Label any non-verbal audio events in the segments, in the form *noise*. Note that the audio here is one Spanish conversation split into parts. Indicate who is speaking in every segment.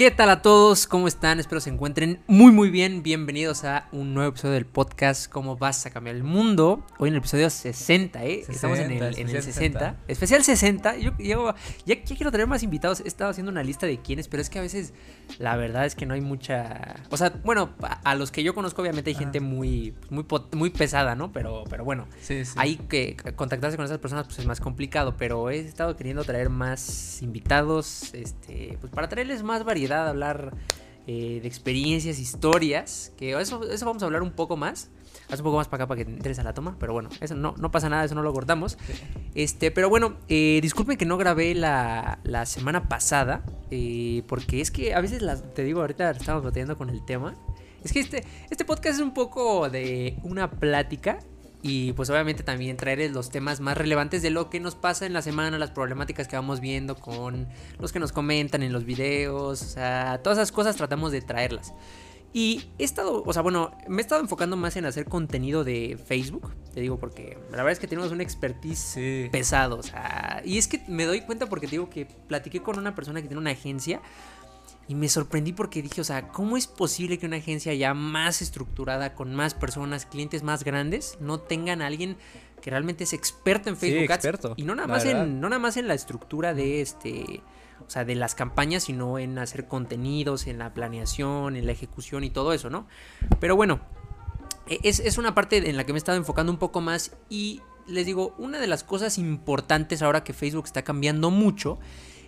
Speaker 1: ¿Qué tal a todos? ¿Cómo están? Espero se encuentren muy muy bien. Bienvenidos a un nuevo episodio del podcast ¿Cómo vas a cambiar el mundo? Hoy en el episodio 60, ¿eh?
Speaker 2: 60,
Speaker 1: Estamos en el, en el
Speaker 2: especial
Speaker 1: 60.
Speaker 2: 60.
Speaker 1: Especial 60. Yo, yo- ya, ya quiero tener más invitados. He estado haciendo una lista de quiénes, pero es que a veces la verdad es que no hay mucha... O sea, bueno, a, a los que yo conozco obviamente hay gente muy, muy, pesada, ¿no? Pero, pero bueno.
Speaker 2: Sí, sí.
Speaker 1: Hay que contactarse con esas personas pues es más complicado, pero he estado queriendo traer más invitados, este, pues para traerles más variedad, hablar eh, de experiencias, historias, que eso, eso vamos a hablar un poco más. Haz un poco más para acá para que te entres a la toma, pero bueno, eso no, no pasa nada, eso no lo cortamos. *laughs* Este, pero bueno, eh, disculpen que no grabé la, la semana pasada, eh, porque es que a veces las, te digo, ahorita estamos batallando con el tema. Es que este, este podcast es un poco de una plática y pues obviamente también traer los temas más relevantes de lo que nos pasa en la semana, las problemáticas que vamos viendo con los que nos comentan en los videos, o sea, todas esas cosas tratamos de traerlas. Y he estado, o sea, bueno, me he estado enfocando más en hacer contenido de Facebook, te digo, porque la verdad es que tenemos un expertise
Speaker 2: Sí.
Speaker 1: pesado, o sea, y es que me doy cuenta porque te digo que platiqué con una persona que tiene una agencia y me sorprendí porque dije, o sea, ¿cómo es posible que una agencia ya más estructurada, con más personas, clientes más grandes, no tengan a alguien que realmente es experto en
Speaker 2: Sí,
Speaker 1: Facebook Ads?
Speaker 2: experto,
Speaker 1: Y no nada más en, no nada más en la estructura de este, o sea, de las campañas, sino en hacer contenidos, en la planeación, en la ejecución y todo eso, ¿no? Pero bueno, e- es, es una parte en la que me he estado enfocando un poco más y les digo, una de las cosas importantes ahora que Facebook está cambiando mucho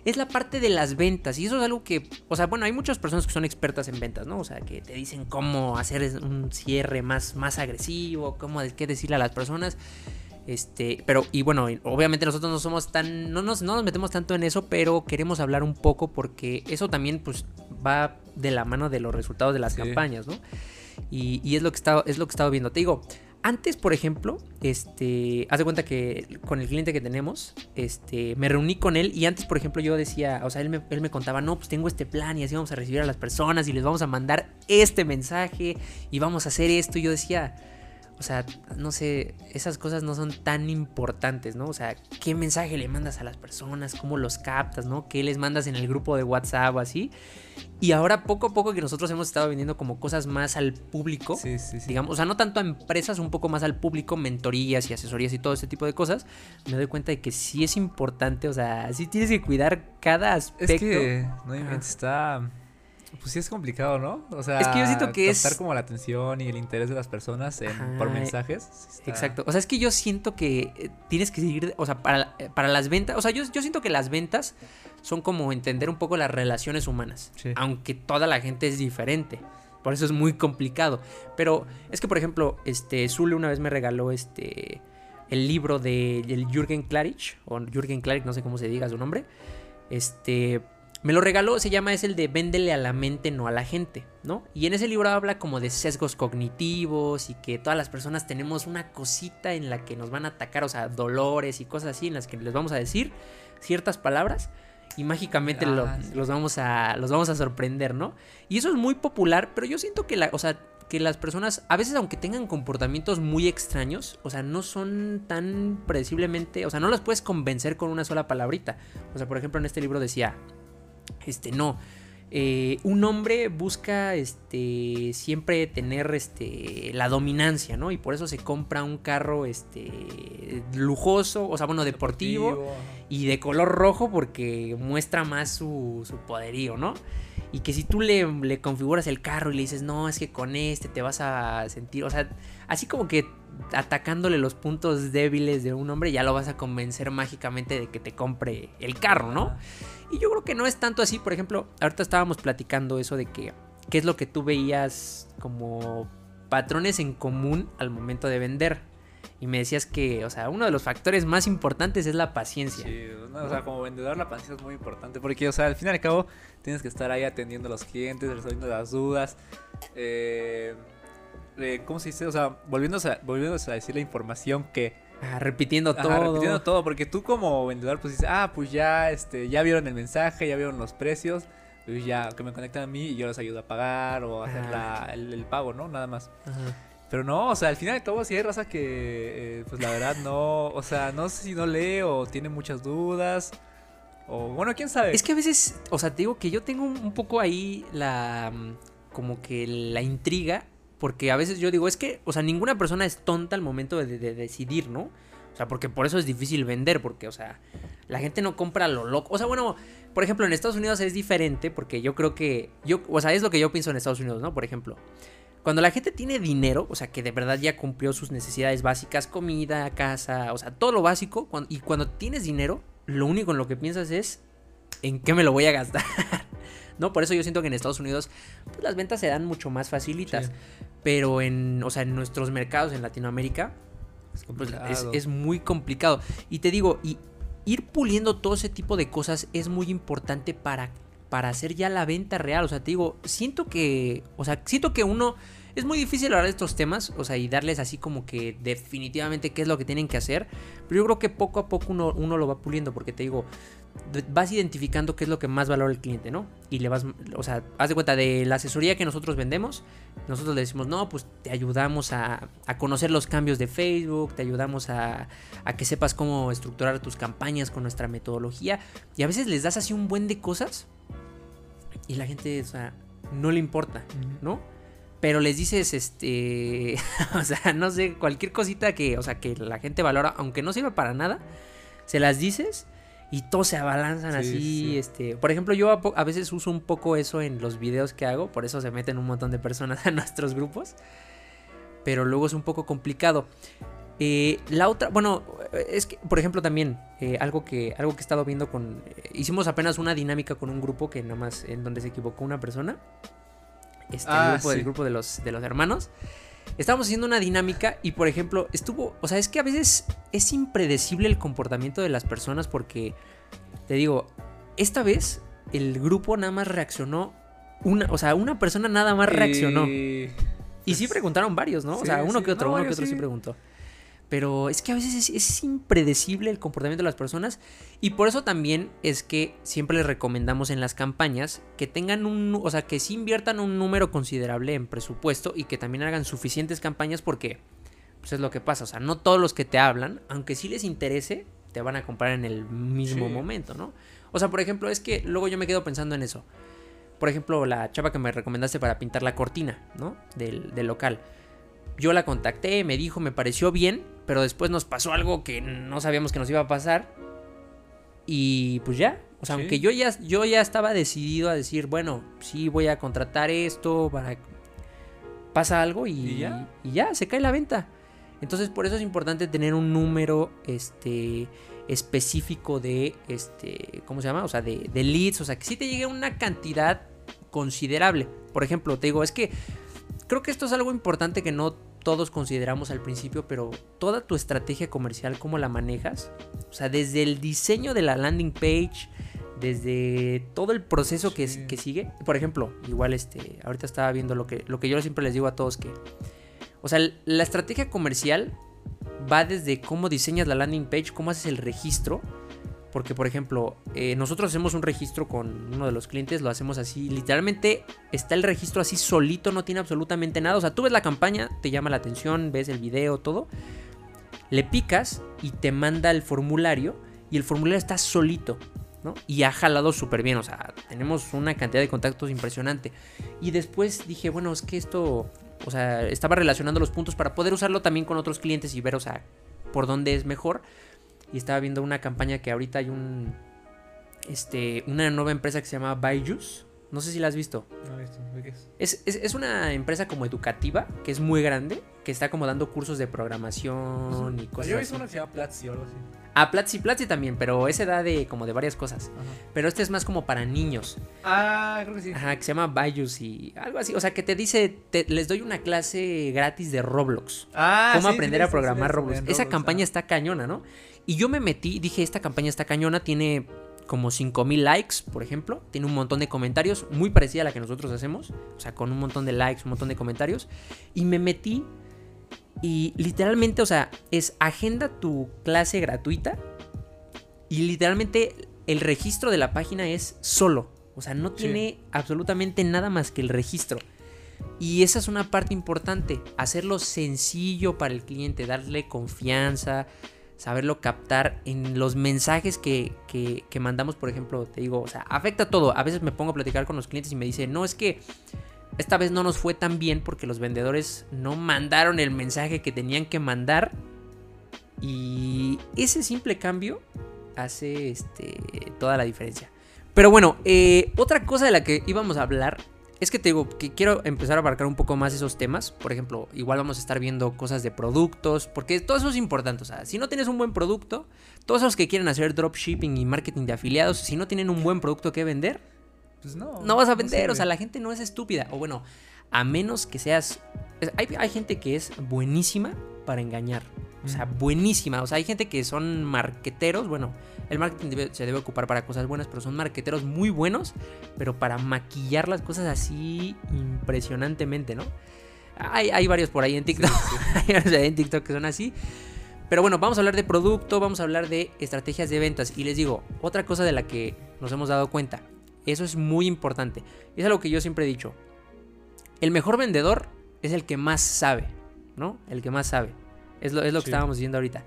Speaker 1: es la parte de las ventas. Y eso es algo que, o sea, bueno, hay muchas personas que son expertas en ventas, ¿no? O sea, que te dicen cómo hacer un cierre más, más agresivo, cómo qué decirle a las personas. Este, pero, y bueno, obviamente nosotros no somos tan, no nos, no nos metemos tanto en eso, pero queremos hablar un poco porque eso también, pues, va de la mano de los resultados de las
Speaker 2: Sí.
Speaker 1: campañas, ¿no? Y, y es lo que estaba, es lo que estaba viendo. Te digo, antes, por ejemplo, este, haz de cuenta que con el cliente que tenemos, este, me reuní con él y antes, por ejemplo, yo decía, o sea, él me, él me contaba, no, pues tengo este plan y así vamos a recibir a las personas y les vamos a mandar este mensaje y vamos a hacer esto. Y yo decía, o sea, no sé, esas cosas no son tan importantes, ¿no? O sea, ¿qué mensaje le mandas a las personas? ¿Cómo los captas, ¿no? ¿Qué les mandas en el grupo de WhatsApp o así? Y ahora poco a poco que nosotros hemos estado vendiendo como cosas más al público,
Speaker 2: Sí, sí, sí.
Speaker 1: digamos, o sea, no tanto a empresas, un poco más al público, mentorías y asesorías y todo ese tipo de cosas, me doy cuenta de que sí es importante, o sea, sí tienes que cuidar cada aspecto.
Speaker 2: Es que, no inventes, está... Pues sí es complicado, ¿no? O sea,
Speaker 1: Es que yo siento que es-
Speaker 2: captar como la atención y el interés de las personas en- por mensajes. sí está-
Speaker 1: Exacto. O sea, es que yo siento que eh, tienes que seguir, o sea, para, eh, para las ventas, o sea, yo, yo siento que las ventas son como entender un poco las relaciones humanas,
Speaker 2: Sí.
Speaker 1: aunque toda la gente es diferente. Por eso es muy complicado. Pero es que, por ejemplo, este, Zule una vez me regaló este, el libro de del Jürgen Klarich, o Jürgen Klarich, no sé cómo se diga su nombre. Este, me lo regaló, se llama, es el de Véndele a la mente, no a la gente, ¿no? Y en ese libro habla como de sesgos cognitivos y que todas las personas tenemos una cosita en la que nos van a atacar, o sea, dolores y cosas así, en las que les vamos a decir ciertas palabras y mágicamente lo-
Speaker 2: Ah, sí.
Speaker 1: los, vamos a, los vamos a sorprender, ¿no? Y eso es muy popular, pero yo siento que la, o sea, que las personas, a veces aunque tengan comportamientos muy extraños, o sea, no son tan predeciblemente, o sea, no las puedes convencer con una sola palabrita. O sea, por ejemplo, en este libro decía, este, no. eh, un hombre busca este siempre tener este la dominancia, ¿no? Y por eso se compra un carro este lujoso, o sea, bueno, deportivo, y de color rojo porque muestra más su, su poderío, ¿no? Y que si tú le, le configuras el carro y le dices, no, es que con este te vas a sentir, o sea, así como que atacándole los puntos débiles de un hombre, ya lo vas a convencer mágicamente de que te compre el carro, ¿no? Y yo creo que no es tanto así. Por ejemplo, ahorita estábamos platicando eso de que qué es lo que tú veías como patrones en común al momento de vender. Y me decías que, o sea, uno de los factores más importantes es la paciencia.
Speaker 2: Sí, o sea, como vendedor la paciencia es muy importante porque, o sea, al fin y al cabo tienes que estar ahí atendiendo a los clientes, resolviendo las dudas. eh, eh, ¿Cómo se dice? O sea, volviéndose volviéndose a decir la información que...
Speaker 1: Ah, repitiendo
Speaker 2: Ajá,
Speaker 1: todo.
Speaker 2: repitiendo todo, porque tú como vendedor pues dices, ah, pues ya, este, ya vieron el mensaje, ya vieron los precios, pues ya que me conectan a mí y yo les ayudo a pagar o a hacer la- el, el pago, ¿no? Nada más.
Speaker 1: Ajá.
Speaker 2: Pero no, o sea, al final de todo sí hay raza que, eh, pues la verdad no, o sea, no sé si no lee o tiene muchas dudas. O bueno, quién sabe.
Speaker 1: Es que a veces, o sea, te digo que yo tengo un, un poco ahí la. mm, como que la intriga. Porque a veces yo digo, es que, o sea, ninguna persona es tonta al momento de, de decidir, ¿no? O sea, porque por eso es difícil vender, porque, o sea, la gente no compra lo loco. O sea, bueno, por ejemplo, en Estados Unidos es diferente, porque yo creo que, yo, o sea, es lo que yo pienso en Estados Unidos, ¿no? Por ejemplo, cuando la gente tiene dinero, o sea, que de verdad ya cumplió sus necesidades básicas, comida, casa, o sea, todo lo básico, y cuando tienes dinero, lo único en lo que piensas es en qué me lo voy a gastar. ¿No? Por eso yo siento que en Estados Unidos pues, las ventas se dan mucho más facilitas.
Speaker 2: Sí.
Speaker 1: Pero en, o sea, en nuestros mercados en Latinoamérica,
Speaker 2: Es
Speaker 1: pues es, es muy complicado. Y te digo, y ir puliendo todo ese tipo de cosas es muy importante para, para hacer ya la venta real. O sea, te digo, siento que, o sea, siento que uno, es muy difícil hablar de estos temas, o sea, y darles así como que definitivamente qué es lo que tienen que hacer. Pero yo creo que poco a poco uno, uno lo va puliendo, porque te digo, vas identificando qué es lo que más valora el cliente, ¿no? Y le vas, o sea, haz de cuenta de la asesoría que nosotros vendemos, nosotros le decimos, no, pues te ayudamos a, a conocer los cambios de Facebook, te ayudamos a, a que sepas cómo estructurar tus campañas con nuestra metodología. Y a veces les das así un buen de cosas y la gente, o sea, no le importa. ¿no? Pero les dices, este, *laughs* o sea, no sé, cualquier cosita que, o sea, que la gente valora, aunque no sirva para nada, se las dices y todos se abalanzan
Speaker 2: Sí,
Speaker 1: así,
Speaker 2: sí.
Speaker 1: este, por ejemplo, yo a, veces uso un poco eso en los videos que hago, por eso se meten un montón de personas *laughs* a nuestros grupos, pero luego es un poco complicado. Eh, la otra, bueno, es que, por ejemplo, también eh, algo que algo que he estado viendo con, eh, hicimos apenas una dinámica con un grupo que nada más en donde se equivocó una persona, este el
Speaker 2: Ah,
Speaker 1: grupo del grupo de los de los hermanos. Estábamos haciendo una dinámica y, por ejemplo, estuvo, o sea, es que a veces es impredecible el comportamiento de las personas porque, te digo, esta vez el grupo nada más reaccionó una, o sea, una persona nada más reaccionó.
Speaker 2: Y-
Speaker 1: Y sí preguntaron varios, ¿no? o sea, uno
Speaker 2: sí.
Speaker 1: que otro,
Speaker 2: No,
Speaker 1: uno que otro sí.
Speaker 2: sí.
Speaker 1: preguntó. Pero es que a veces es, es impredecible el comportamiento de las personas y por eso también es que siempre les recomendamos en las campañas que tengan un, o sea, que sí inviertan un número considerable en presupuesto y que también hagan suficientes campañas porque pues es lo que pasa, o sea, no todos los que te hablan, aunque sí les interese, te van a comprar en el mismo
Speaker 2: Sí.
Speaker 1: momento, ¿no? O sea, por ejemplo, es que luego yo me quedo pensando en eso. Por ejemplo, la chava que me recomendaste para pintar la cortina, ¿no? Del, del local. Yo la contacté, me dijo, me pareció bien, pero después nos pasó algo que no sabíamos que nos iba a pasar. Y pues ya, o sea,
Speaker 2: Sí.
Speaker 1: aunque yo ya, yo ya estaba decidido a decir, bueno, sí voy a contratar esto para... Pasa algo y,
Speaker 2: ¿Y ya?
Speaker 1: y ya, se cae la venta. Entonces por eso es importante tener un número este, específico de, este, ¿cómo se llama? O sea, de, de leads, o sea, que sí te llegue una cantidad considerable. Por ejemplo, te digo, es que creo que esto es algo importante que no todos consideramos al principio, pero toda tu estrategia comercial, cómo la manejas, o sea, desde el diseño de la landing page, desde todo el proceso que, que sigue. Por ejemplo, igual este, ahorita estaba viendo lo que, lo que yo siempre les digo a todos que, o sea, la estrategia comercial va desde cómo diseñas la landing page, cómo haces el registro. Porque, por ejemplo, eh, nosotros hacemos un registro con uno de los clientes, lo hacemos así. Literalmente está el registro así solito, no tiene absolutamente nada. O sea, tú ves la campaña, te llama la atención, ves el video, todo. Le picas y te manda el formulario. Y el formulario está solito, ¿no? Y ha jalado súper bien. O sea, tenemos una cantidad de contactos impresionante. Y después dije, bueno, es que esto. O sea, estaba relacionando los puntos para poder usarlo también con otros clientes y ver, o sea, por dónde es mejor. Y estaba viendo una campaña que ahorita hay un. Este. Una nueva empresa que se llama Byju's. No sé si la has visto.
Speaker 2: No, esto, ¿de qué es?
Speaker 1: Es, es- es una empresa como educativa, que es muy grande, que está como dando cursos de programación y cosas
Speaker 2: Yo he visto una que se llama Platzi o algo así.
Speaker 1: Ah, Platzi Platzi también, pero ese da de como de varias cosas. Pero este es más como para niños.
Speaker 2: Ah, creo que sí.
Speaker 1: Ajá, que se llama Byju's y algo así. O sea, que te dice, te- les doy una clase gratis de Roblox.
Speaker 2: Ah,
Speaker 1: cómo
Speaker 2: sí,
Speaker 1: aprender
Speaker 2: sí,
Speaker 1: a programar Roblox. Esa
Speaker 2: Roblox,
Speaker 1: campaña
Speaker 2: ajá.
Speaker 1: está cañona, ¿no? Y yo me metí, dije, esta campaña está cañona, tiene como 5000 likes, por ejemplo, tiene un montón de comentarios, muy parecida a la que nosotros hacemos, o sea, con un montón de likes, un montón de comentarios, y me metí y literalmente, o sea, es agenda tu clase gratuita y literalmente el registro de la página es solo, o sea, no
Speaker 2: Sí.
Speaker 1: tiene absolutamente nada más que el registro. Y esa es una parte importante, hacerlo sencillo para el cliente, darle confianza, saberlo captar en los mensajes que, que, mandamos, por ejemplo, te digo, o sea, afecta todo. A veces me pongo a platicar con los clientes y me dicen, no, es que esta vez no nos fue tan bien porque los vendedores no mandaron el mensaje que tenían que mandar. Y ese simple cambio hace este, toda la diferencia. Pero bueno, eh, otra cosa de la que íbamos a hablar es que te digo que quiero empezar a abarcar un poco más esos temas. Por ejemplo, igual vamos a estar viendo cosas de productos, porque todo eso es importante. O sea, si no tienes un buen producto, todos los que quieren hacer dropshipping y marketing de afiliados, si no tienen un buen producto que vender,
Speaker 2: pues no,
Speaker 1: no vas a vender. o sea, la gente no es estúpida. O bueno, a menos que seas... Hay, hay gente que es buenísima para engañar. O sea, buenísima. O sea, hay gente que son marqueteros. Bueno, el marketing se debe ocupar para cosas buenas, pero son marqueteros muy buenos, pero para maquillar las cosas así impresionantemente, ¿no? Hay, hay varios por ahí en TikTok. *laughs* hay varios en TikTok que son así. Pero bueno, vamos a hablar de producto, vamos a hablar de estrategias de ventas. Y les digo, otra cosa de la que nos hemos dado cuenta. Eso es muy importante. Es algo que yo siempre he dicho. El mejor vendedor es el que más sabe, ¿no? El que más sabe. Es lo, es lo que estábamos diciendo ahorita.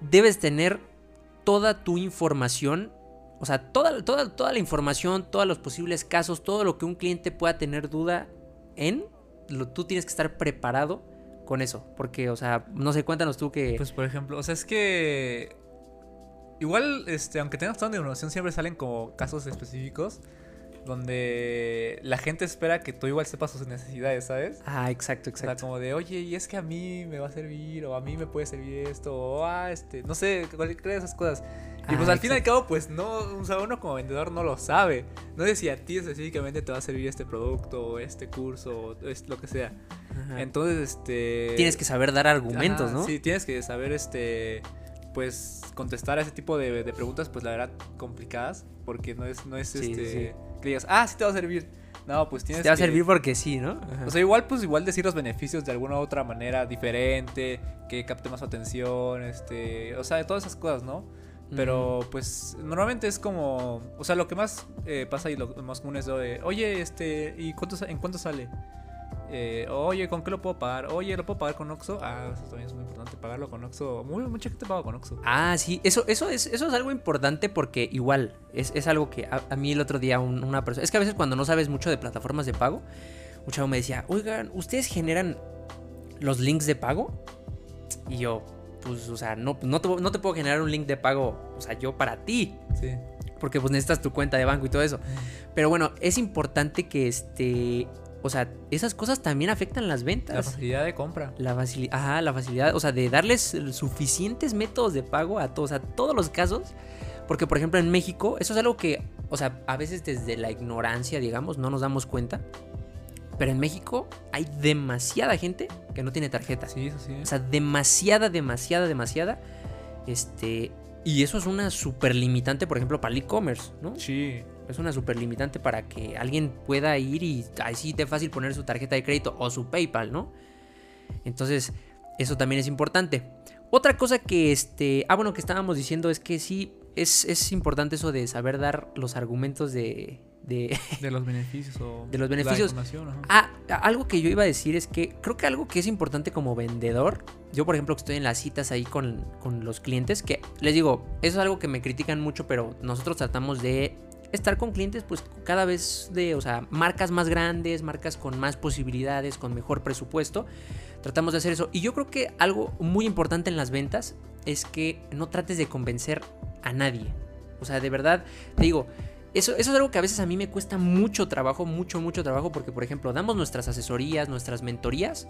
Speaker 1: Debes tener toda tu información, o sea, toda, toda, toda la información, todos los posibles casos, todo lo que un cliente pueda tener duda en, lo, tú tienes que estar preparado con eso. Porque, o sea, no sé, cuéntanos tú que...
Speaker 2: Pues, por ejemplo, o sea, es que... Igual, este, aunque tengas toda la información, siempre salen como casos específicos donde la gente espera que tú igual sepas sus necesidades, ¿sabes?
Speaker 1: Ah, exacto, exacto.
Speaker 2: O sea, como de, oye, y es que a mí me va a servir, o a mí me puede servir esto, o ah, este, no sé, cualquiera de esas cosas. Y pues ah, al fin y al cabo, pues no, o sea, uno como vendedor no lo sabe. No sé si a ti específicamente te va a servir este producto, o este curso, o es lo que sea. Entonces, este.
Speaker 1: Tienes que saber dar argumentos, ¿no?
Speaker 2: Sí, tienes que saber, este. Pues contestar a ese tipo de, preguntas, pues la verdad, complicadas. Porque no es, no es este que digas, ah, sí te va a servir. No, pues tienes
Speaker 1: Te va a servir porque sí, ¿no?
Speaker 2: O sea, igual, pues igual decir los beneficios de alguna u otra manera diferente, que capte más atención, este, o sea, de todas esas cosas, ¿no? Pero pues normalmente es como, o sea, lo que más eh, pasa y lo más común es lo de, oye, este, ¿y cuánto, en cuánto sale? Eh, oye, ¿con qué lo puedo pagar? Oye, ¿lo puedo pagar con Oxxo? Ah, eso también es muy importante, pagarlo con Oxxo. Muy, mucha gente paga con Oxxo.
Speaker 1: Ah, sí, eso, eso, es, eso es algo importante porque igual, es, algo que a, mí el otro día una persona... Es que a veces cuando no sabes mucho de plataformas de pago, un chavo me decía, oigan, ¿ustedes generan los links de pago? Y yo, pues, o sea, no, no, te, no te puedo generar un link de pago, o sea, yo para ti.
Speaker 2: Sí.
Speaker 1: Porque pues necesitas tu cuenta de banco y todo eso. Pero bueno, es importante que este o sea, esas cosas también afectan las ventas.
Speaker 2: La facilidad de compra.
Speaker 1: La facilidad, ajá, la facilidad, o sea, de darles suficientes métodos de pago a todos, a todos los casos. Porque, por ejemplo, en México, eso es algo que, o sea, a veces desde la ignorancia, digamos, no nos damos cuenta. Pero en México hay demasiada gente que no tiene tarjeta.
Speaker 2: Sí, eso sí.
Speaker 1: O sea, demasiada, demasiada, demasiada. Este. Y eso es una super limitante, por ejemplo, para el e-commerce, ¿no?
Speaker 2: Sí.
Speaker 1: Es una super limitante para que alguien pueda ir y así te fácil poner su tarjeta de crédito o su PayPal, ¿no? Entonces, eso también es importante. Otra cosa que este. Ah, bueno, que estábamos diciendo es que sí. Es, es importante eso de saber dar los argumentos de. De, *laughs*
Speaker 2: de los beneficios o
Speaker 1: de los beneficios. ah, algo que yo iba a decir es que creo que algo que es importante como vendedor, yo por ejemplo que estoy en las citas ahí con, con los clientes, que les digo, eso es algo que me critican mucho, pero nosotros tratamos de estar con clientes pues cada vez de, o sea, marcas más grandes, marcas con más posibilidades, con mejor presupuesto. Tratamos de hacer eso. Y yo creo que algo muy importante en las ventas es que no trates de convencer a nadie. O sea, de verdad, te digo, eso, eso, es algo que a veces a mí me cuesta mucho trabajo, mucho, mucho trabajo, porque por ejemplo, damos nuestras asesorías, nuestras mentorías,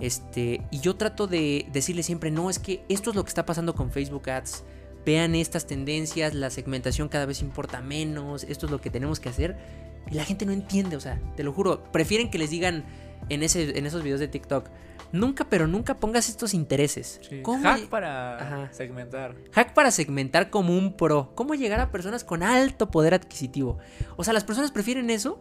Speaker 1: este, y yo trato de decirle siempre, no, es que esto es lo que está pasando con Facebook Ads, vean estas tendencias, la segmentación cada vez importa menos, esto es lo que tenemos que hacer. Y la gente no entiende, o sea, te lo juro, prefieren que les digan en, ese, en esos videos de TikTok, nunca, pero nunca pongas estos intereses.
Speaker 2: Hack para segmentar.
Speaker 1: Hack para segmentar como un pro. ¿Cómo llegar a personas con alto poder adquisitivo? O sea, las personas prefieren eso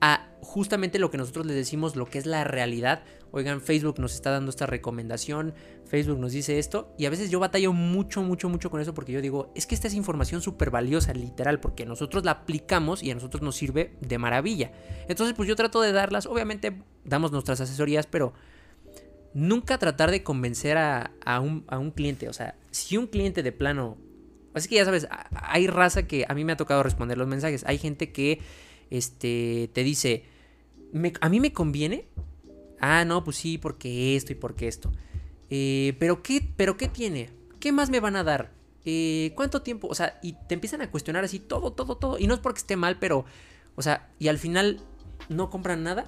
Speaker 1: a justamente lo que nosotros les decimos, lo que es la realidad. Oigan, Facebook nos está dando esta recomendación, Facebook nos dice esto, y a veces yo batallo mucho, mucho, mucho con eso porque yo digo, es que esta es información súper valiosa, literal, porque nosotros la aplicamos y a nosotros nos sirve de maravilla. Entonces, pues yo trato de darlas, obviamente damos nuestras asesorías, pero nunca tratar de convencer a, a, un, a un cliente. O sea, si un cliente de plano. Así que ya sabes, hay raza que a mí me ha tocado responder los mensajes. Hay gente que este, te dice, "Me- ¿a mí me conviene? Ah, no, pues sí, porque esto y porque esto. Eh, ¿pero, qué, ¿Pero qué tiene? ¿Qué más me van a dar? Eh, ¿Cuánto tiempo? O sea, y te empiezan a cuestionar así todo, todo, todo. Y no es porque esté mal, pero, o sea, y al final no compran nada.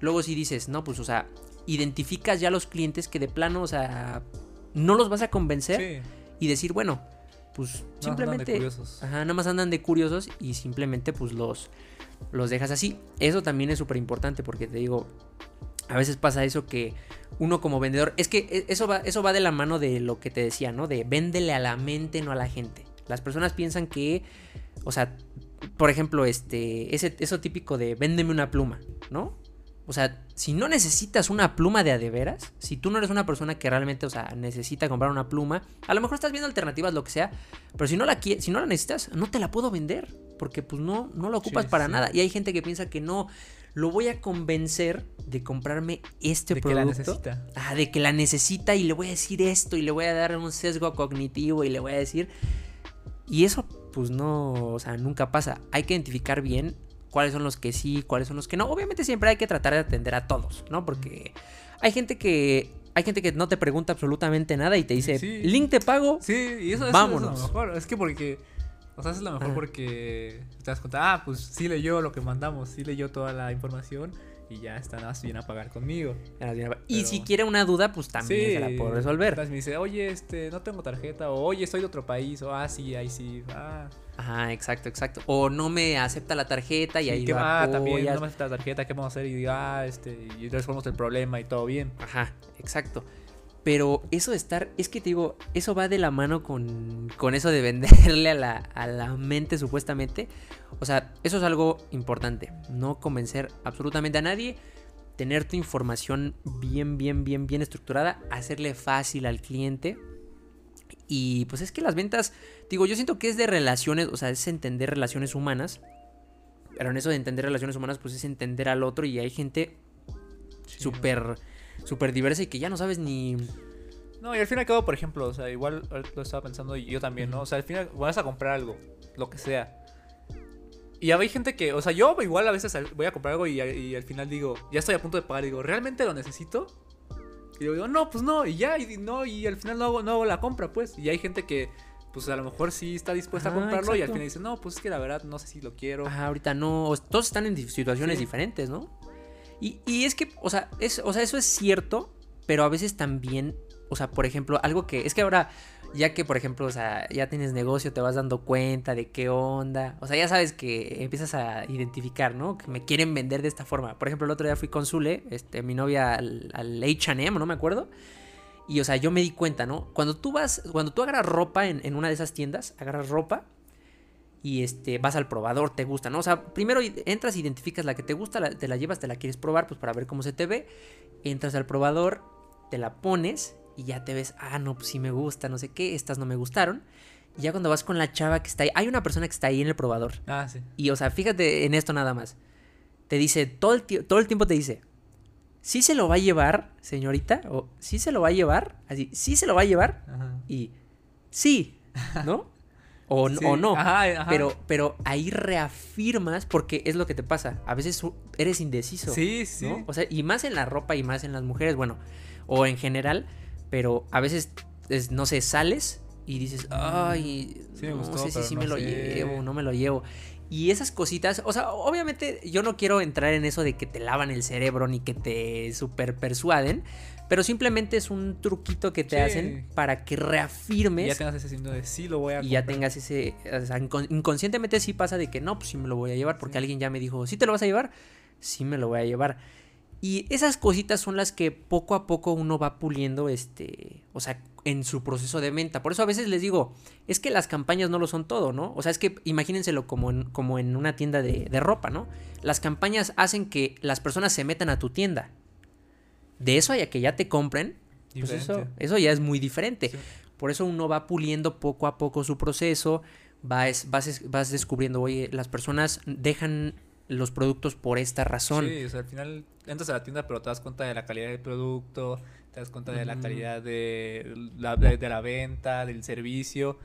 Speaker 1: Luego si dices, no, pues, o sea, identificas ya los clientes que de plano, o sea, no los vas a convencer
Speaker 2: Sí.
Speaker 1: y decir, bueno, pues
Speaker 2: No, andan de
Speaker 1: simplemente...
Speaker 2: curiosos.
Speaker 1: Ajá, nada más andan de curiosos y simplemente pues los, los dejas así. Eso también es súper importante porque te digo, a veces pasa eso que uno como vendedor, es que e- eso va, eso va de la mano de lo que te decía, ¿no? De véndele a la mente, no a la gente. Las personas piensan que, o sea, por ejemplo, este, ese, eso típico de véndeme una pluma, ¿no? O sea, si no necesitas una pluma de a de veras, si tú no eres una persona que realmente, o sea, necesita comprar una pluma, a lo mejor estás viendo alternativas, lo que sea, pero si no la si no la necesitas, no te la puedo vender, porque pues no, no la ocupas
Speaker 2: Sí,
Speaker 1: para
Speaker 2: sí.
Speaker 1: nada. Y hay gente que piensa que no, lo voy a convencer de comprarme este
Speaker 2: de que la
Speaker 1: producto.
Speaker 2: necesita.
Speaker 1: Ah, de que la necesita y le voy a decir esto y le voy a dar un sesgo cognitivo y le voy a decir... Y eso pues no, o sea, nunca pasa. Hay que identificar bien cuáles son los que sí, cuáles son los que no. Obviamente siempre hay que tratar de atender a todos, ¿no? Porque hay gente que... Hay gente que no te pregunta absolutamente nada y te dice,
Speaker 2: Sí.
Speaker 1: link te pago.
Speaker 2: Sí, y eso, eso
Speaker 1: Vámonos.
Speaker 2: es lo mejor. Es que porque. O sea, eso es lo mejor
Speaker 1: Ajá.
Speaker 2: porque te das cuenta, ah, pues sí leyó lo que mandamos, sí leyó toda la información y ya está nada más bien a pagar conmigo.
Speaker 1: Y
Speaker 2: Pero-
Speaker 1: si quiere una duda, pues también se la puedo resolver.
Speaker 2: Entonces me dice, oye, este, no tengo tarjeta, o oye, soy de otro país, o ah, sí, ahí sí, ah,
Speaker 1: Ajá, exacto, exacto. O no me acepta la tarjeta y
Speaker 2: sí,
Speaker 1: ahí
Speaker 2: ¿qué
Speaker 1: lo
Speaker 2: ah, también no me acepta la tarjeta, ¿qué vamos a hacer? Y digo, ah, este, y resolvemos el problema y todo bien.
Speaker 1: Ajá, exacto. Pero eso de estar, es que te digo, eso va de la mano con, con eso de venderle a la, a la mente supuestamente. O sea, eso es algo importante. No convencer absolutamente a nadie. Tener tu información bien, bien, bien, bien estructurada. Hacerle fácil al cliente. Y pues es que las ventas, digo, yo siento que es de relaciones, o sea, es entender relaciones humanas. Pero en eso de entender relaciones humanas, pues es entender al otro y hay gente
Speaker 2: Sí,
Speaker 1: súper diversa y que ya no sabes ni
Speaker 2: No, y al fin y al cabo, por ejemplo, o sea, igual ahorita lo estaba pensando y yo también, ¿no? O sea, al final vas a comprar algo, lo que sea. Y hay gente que, o sea, yo igual a veces al- voy a comprar algo y, y al final digo, ya estoy a punto de pagar, y digo, ¿realmente lo necesito? Y yo digo, no, pues no, y ya, y no, y al final no hago, no hago la compra, pues. Y hay gente que, pues a lo mejor sí está dispuesta
Speaker 1: Ajá,
Speaker 2: a comprarlo y al
Speaker 1: exacto.
Speaker 2: final dice, no, pues es que la verdad no sé si lo quiero.
Speaker 1: Ajá, ahorita no, todos están en situaciones
Speaker 2: Sí.
Speaker 1: diferentes, ¿no? Y, es que, o sea, es, eso es cierto, pero a veces también, o sea, por ejemplo, algo que, es que ahora, ya que, por ejemplo, o sea, ya tienes negocio, te vas dando cuenta de qué onda, o sea, ya sabes que empiezas a identificar, ¿no? Que me quieren vender de esta forma. Por ejemplo, el otro día fui con Zule, este, mi novia al, al H&M, no me acuerdo, y, o sea, yo me di cuenta, ¿no? Cuando tú vas, cuando tú agarras ropa en una de esas tiendas, agarras ropa y este, vas al probador, te gusta, ¿no? O sea, primero entras, identificas la que te gusta, la- te la llevas, te la quieres probar, pues para ver cómo se te ve. Entras al probador, te la pones y ya te ves, ah, no, pues sí me gusta, no sé qué, estas no me gustaron. Y ya cuando vas con la chava que está ahí, hay una persona que está ahí en el probador.
Speaker 2: Ah, sí.
Speaker 1: Y, o sea, fíjate en esto nada más. Te dice, todo el, todo el tiempo te dice, ¿sí se lo va a llevar, señorita? O ¿sí se lo va a llevar? Así, ¿sí se lo va a llevar?
Speaker 2: Ajá.
Speaker 1: Y sí, ¿no? O,
Speaker 2: Sí,
Speaker 1: o no.
Speaker 2: Ajá, ajá.
Speaker 1: Pero, pero ahí reafirmas porque es lo que te pasa. A veces eres indeciso.
Speaker 2: Sí, sí.
Speaker 1: ¿no? O sea, y más en la ropa y más en las mujeres, bueno, o en general, pero a veces, es- no sé, sales y dices, ay,
Speaker 2: Sí me
Speaker 1: no sé si sí
Speaker 2: no
Speaker 1: me lo
Speaker 2: sé".
Speaker 1: llevo, no me lo llevo. Y esas cositas, o sea, obviamente yo no quiero entrar en eso de que te lavan el cerebro ni que te super persuaden, pero simplemente es un truquito que te
Speaker 2: Sí.
Speaker 1: hacen para que
Speaker 2: Y
Speaker 1: reafirmes
Speaker 2: ya tengas ese signo de sí lo voy a
Speaker 1: y ya
Speaker 2: comprar".
Speaker 1: tengas ese. O sea, incon- inconscientemente sí pasa de que no, pues sí me lo voy a llevar, porque alguien ya me dijo, ¿sí te lo vas a llevar? Sí me lo voy a llevar. Y esas cositas son las que poco a poco uno va puliendo, este, o sea, en su proceso de venta. Por eso a veces les digo, es que las campañas no lo son todo, ¿no? O sea, es que imagínenselo como en, como en una tienda de, de ropa, ¿no? Las campañas hacen que las personas se metan a tu tienda. De eso a que ya te compren, pues eso, ya es muy diferente.
Speaker 2: Sí.
Speaker 1: Por eso uno va puliendo poco a poco su proceso, vas, vas, vas descubriendo, oye, las personas dejan los productos por esta razón.
Speaker 2: Sí, o sea, al final entras a la tienda, pero te das cuenta de la calidad del producto, te das cuenta de la calidad de la, de, la venta, del servicio.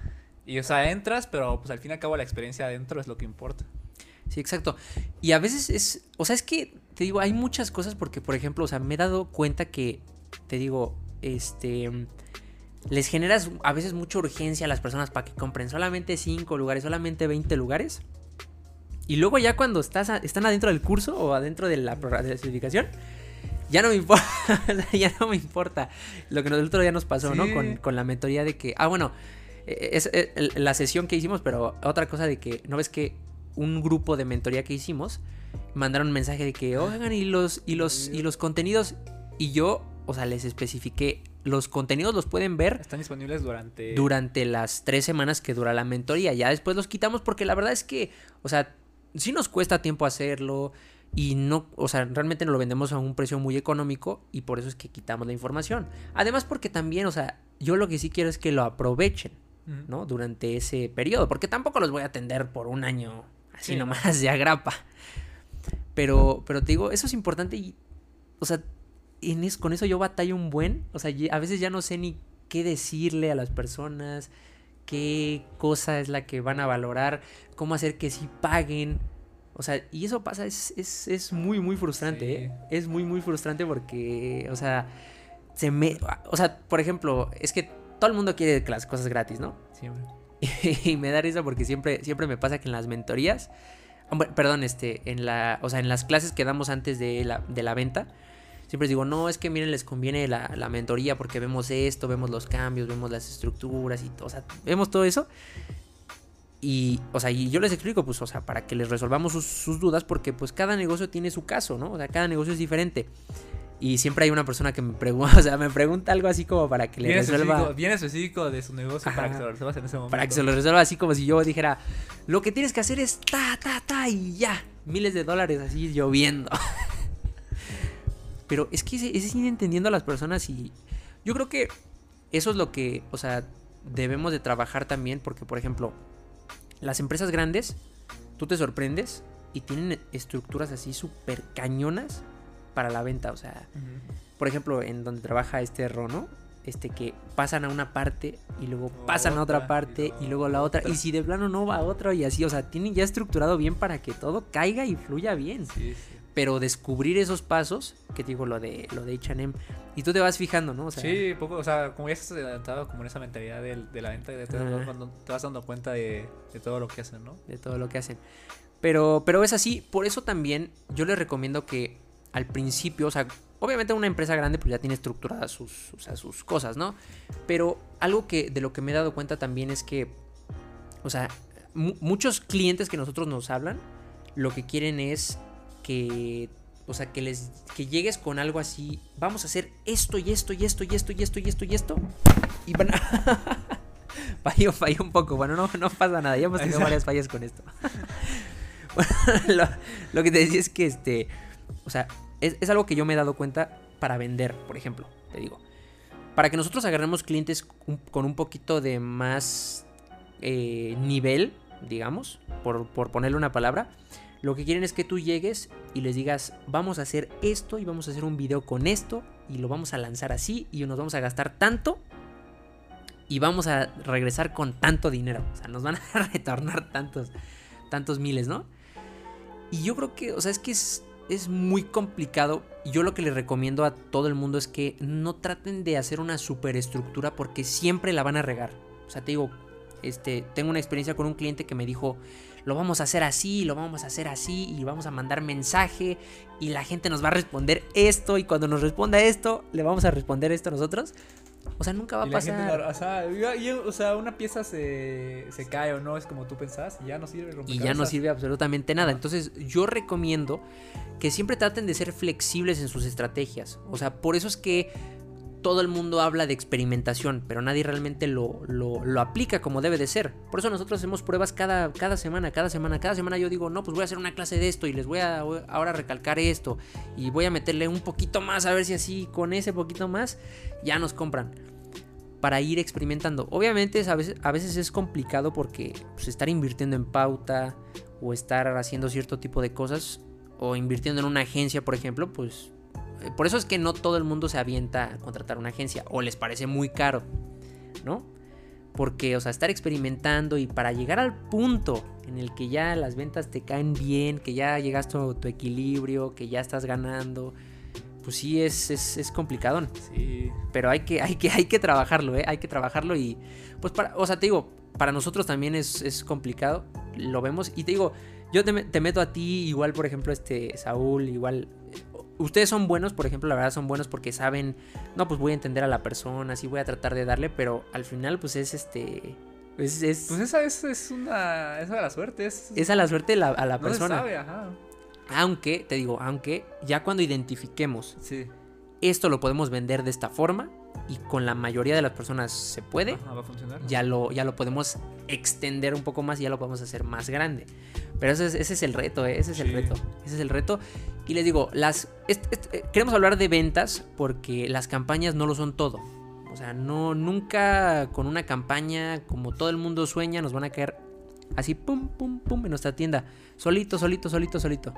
Speaker 2: Y, o sea, entras, pero pues al fin y al cabo la experiencia adentro es lo que importa.
Speaker 1: Sí, exacto. Y a veces es, o sea, es que, te digo, hay muchas cosas porque, por ejemplo, o sea, me he dado cuenta que, te digo, este, les generas a veces mucha urgencia a las personas para que compren solamente 5 lugares, solamente 20 lugares. Y luego ya cuando estás están adentro del curso o adentro de la, de la certificación, ya no me importa, *laughs* ya no me importa. Lo que el otro día nos pasó, ¿no? Con, la mentoría de que, ah, bueno, e, es, la sesión que hicimos, pero otra cosa de que, ¿no ves que un grupo de mentoría que hicimos mandaron un mensaje de que, oigan, y los, y los, y los contenidos, y yo, o sea, les especifiqué, los contenidos los pueden ver.
Speaker 2: Están disponibles durante...
Speaker 1: Durante las tres semanas que dura la mentoría. Ya después los quitamos porque la verdad es que, o sea, sí nos cuesta tiempo hacerlo y no, o sea, realmente nos lo vendemos a un precio muy económico y por eso es que quitamos la información. Además porque también, o sea, yo lo que sí quiero es que lo aprovechen, ¿no? Durante ese periodo, porque tampoco los voy a atender por un año así nomás *laughs* de agrapa. Pero, pero te digo, eso es importante y, o sea, en con eso yo batallo un buen, o sea, a veces ya no sé ni qué decirle a las personas, qué cosa es la que van a valorar, cómo hacer que sí paguen. O sea, y eso pasa, es, es, es muy, muy frustrante, ¿eh? Es muy, muy frustrante porque, o sea, se me... O sea, por ejemplo, es que todo el mundo quiere las cosas gratis, ¿no?
Speaker 2: Siempre. *laughs*
Speaker 1: Y, me da risa porque siempre, siempre me pasa que en las mentorías, perdón, este, en la, o sea, en las clases que damos antes de la, de la venta, siempre digo, no, es que miren, les conviene la, la, mentoría porque vemos esto, vemos los cambios, vemos las estructuras y todo, o sea, vemos todo eso. Y, o sea, y yo les explico, pues, o sea, para que les resolvamos sus, dudas, porque pues cada negocio tiene su caso, ¿no? O sea, cada negocio es diferente. Y siempre hay una persona que me pregunta, *laughs* o sea, me pregunta algo así como para que le resuelva.
Speaker 2: Bien específico de su negocio para que se lo resuelva en ese momento.
Speaker 1: Para que se lo resuelva así como si yo dijera, lo que tienes que hacer es ta, ta, ta y ya. Miles de dólares así lloviendo. *laughs* Pero es que es, ir entendiendo a las personas y yo creo que eso es lo que, o sea, debemos de trabajar también porque, por ejemplo, las empresas grandes, tú te sorprendes y tienen estructuras así súper cañonas para la venta. O sea, por ejemplo, en donde trabaja este Rono, este que pasan a una parte y luego pasan a otra parte y luego, a la otra. Y si de plano no va a otra y así, o sea, tienen ya estructurado bien para que todo caiga y fluya bien. Sí, sí pero descubrir esos pasos, que digo lo de lo de H&M y tú te vas fijando, ¿no?
Speaker 2: sí, poco, o sea, como ya estás adelantado como en esa mentalidad de, de la venta, de cuando te vas dando cuenta de, de, todo lo que hacen, ¿no?
Speaker 1: De todo lo que hacen. Pero pero es así, por eso también yo les recomiendo que al principio, o sea, obviamente una empresa grande pues ya tiene estructuradas sus, o sea, sus cosas, ¿no? Pero algo que de lo que me he dado cuenta también es que o sea, muchos clientes que nosotros nos hablan lo que quieren es que o sea, que les que llegues con algo así, vamos a hacer esto y esto y esto y esto y esto y esto y esto y van *laughs* a falló, falló un poco, bueno, no, no pasa nada, ya hemos tenido varias fallas con esto. *laughs* bueno, lo, que te decía es que este, o sea, es, algo que yo me he dado cuenta para vender, por ejemplo, te digo. Para que nosotros agarremos clientes con un poquito de más eh, nivel, digamos, por, por ponerle una palabra, lo que quieren es que tú llegues y les digas, vamos a hacer esto y vamos a hacer un video con esto y lo vamos a lanzar así y nos vamos a gastar tanto y vamos a regresar con tanto dinero. O sea, nos van a *laughs* retornar tantos, tantos miles, ¿no? Y yo creo que, o sea, es que es, es muy complicado. Yo lo que les recomiendo a todo el mundo es que no traten de hacer una superestructura porque siempre la van a regar. O sea, te digo, este, tengo una experiencia con un cliente que me dijo, lo vamos a hacer así, lo vamos a hacer así y vamos a mandar mensaje y la gente nos va a responder esto y cuando nos responda esto, le vamos a responder esto a nosotros. O sea, nunca va a pasar.
Speaker 2: o, sea, una pieza se, se, cae o no es como tú pensabas y ya no sirve.
Speaker 1: Y ya no sirve absolutamente nada. Entonces, yo recomiendo que siempre traten de ser flexibles en sus estrategias. O sea, por eso es que todo el mundo habla de experimentación, pero nadie realmente lo, lo, aplica como debe de ser. Por eso nosotros hacemos pruebas cada, cada semana, cada semana, cada semana yo digo, no, pues voy a hacer una clase de esto y les voy a ahora recalcar esto y voy a meterle un poquito más a ver si así con ese poquito más ya nos compran. Para ir experimentando. Obviamente a veces, a veces es complicado porque pues, estar invirtiendo en pauta o estar haciendo cierto tipo de cosas o invirtiendo en una agencia, por ejemplo, pues por eso es que no todo el mundo se avienta a contratar una agencia o les parece muy caro, ¿no? Porque, o sea, estar experimentando y para llegar al punto en el que ya las ventas te caen bien, que ya llegaste a tu equilibrio, que ya estás ganando, pues sí es, es, es complicadón.
Speaker 2: Sí.
Speaker 1: Pero hay que, hay que, hay que trabajarlo, ¿eh? Hay que trabajarlo y, pues, para, o sea, te digo, para nosotros también es, es complicado, lo vemos. Y te digo, yo te, te, meto a ti, igual, por ejemplo, este Saúl, igual. Ustedes son buenos, por ejemplo, la verdad son buenos porque saben, no, pues voy a entender a la persona, así voy a tratar de darle, pero al final, pues es este. Es, es,
Speaker 2: pues esa es, es una. Esa de la suerte. Es,
Speaker 1: es a la suerte la, a la
Speaker 2: no
Speaker 1: persona.
Speaker 2: Se sabe, ajá.
Speaker 1: Aunque, te digo, aunque ya cuando identifiquemos
Speaker 2: Sí.
Speaker 1: esto lo podemos vender de esta forma y con la mayoría de las personas se puede,
Speaker 2: Ajá, va a funcionar.
Speaker 1: ya lo, ya lo podemos extender un poco más y ya lo podemos hacer más grande. Pero ese es, ese es el reto, ¿eh? ese es el
Speaker 2: Sí.
Speaker 1: reto. Ese es el reto. Y les digo, las, est- est- eh, queremos hablar de ventas porque las campañas no lo son todo. O sea, no, nunca con una campaña como todo el mundo sueña nos van a caer así, pum, pum, pum, en nuestra tienda. Solito, solito, solito, solito.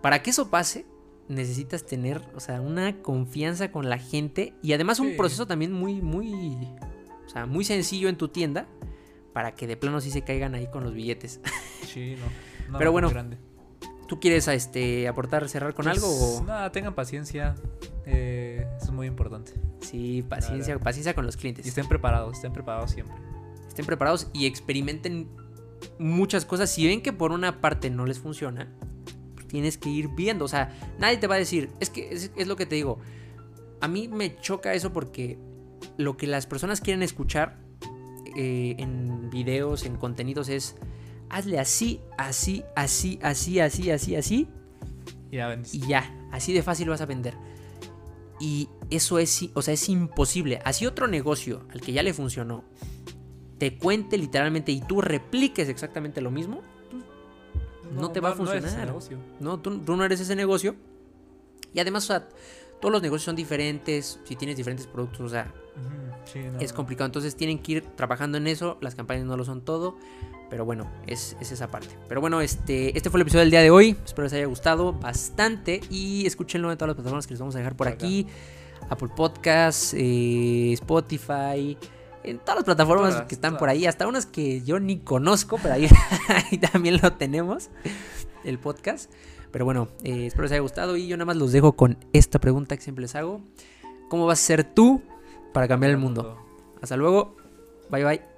Speaker 1: Para que eso pase, necesitas tener, o sea, una confianza con la gente y además un
Speaker 2: Sí.
Speaker 1: proceso también muy, muy, o sea, muy sencillo en tu tienda para que de plano sí se caigan ahí con los billetes. *laughs*
Speaker 2: Sí, no. No,
Speaker 1: Pero bueno,
Speaker 2: grande.
Speaker 1: ¿Tú quieres este, aportar, cerrar con
Speaker 2: Pues,
Speaker 1: algo? O...
Speaker 2: Nada, tengan paciencia. eh, eso es muy importante.
Speaker 1: Sí, paciencia, paciencia con los clientes.
Speaker 2: Y estén preparados, estén preparados siempre.
Speaker 1: Estén preparados y experimenten muchas cosas. Si ven que por una parte no les funciona, tienes que ir viendo. O sea, nadie te va a decir, es que es, es lo que te digo. A mí me choca eso porque lo que las personas quieren escuchar eh, en videos, en contenidos es, hazle así, así, así, así, así, así, así.
Speaker 2: Y ya
Speaker 1: y ya, así de fácil vas a vender. Y eso es, o sea, es imposible. Así otro negocio al que ya le funcionó, te cuente literalmente y tú repliques exactamente lo mismo, no te va a
Speaker 2: ese
Speaker 1: funcionar. no, tú, tú no eres ese negocio. Y además, o sea, todos los negocios son diferentes, si tienes diferentes productos, o sea,
Speaker 2: sí,
Speaker 1: es complicado. Entonces tienen que ir trabajando en eso. Las campañas no lo son todo. Pero bueno, es, es esa parte. Pero bueno, este, este fue el episodio del día de hoy. Espero les haya gustado bastante. Y escúchenlo en todas las plataformas que les vamos a dejar por
Speaker 2: Por acá.
Speaker 1: aquí. Apple Podcasts, eh, Spotify. En todas las plataformas
Speaker 2: Todas,
Speaker 1: que están por ahí. Hasta unas que yo ni conozco. Pero ahí, *laughs* *laughs* ahí también lo tenemos. El podcast. Pero bueno, eh, espero les haya gustado. Y yo nada más los dejo con esta pregunta que siempre les hago. ¿Cómo vas a ser tú para cambiar el mundo? Hasta luego. Bye bye.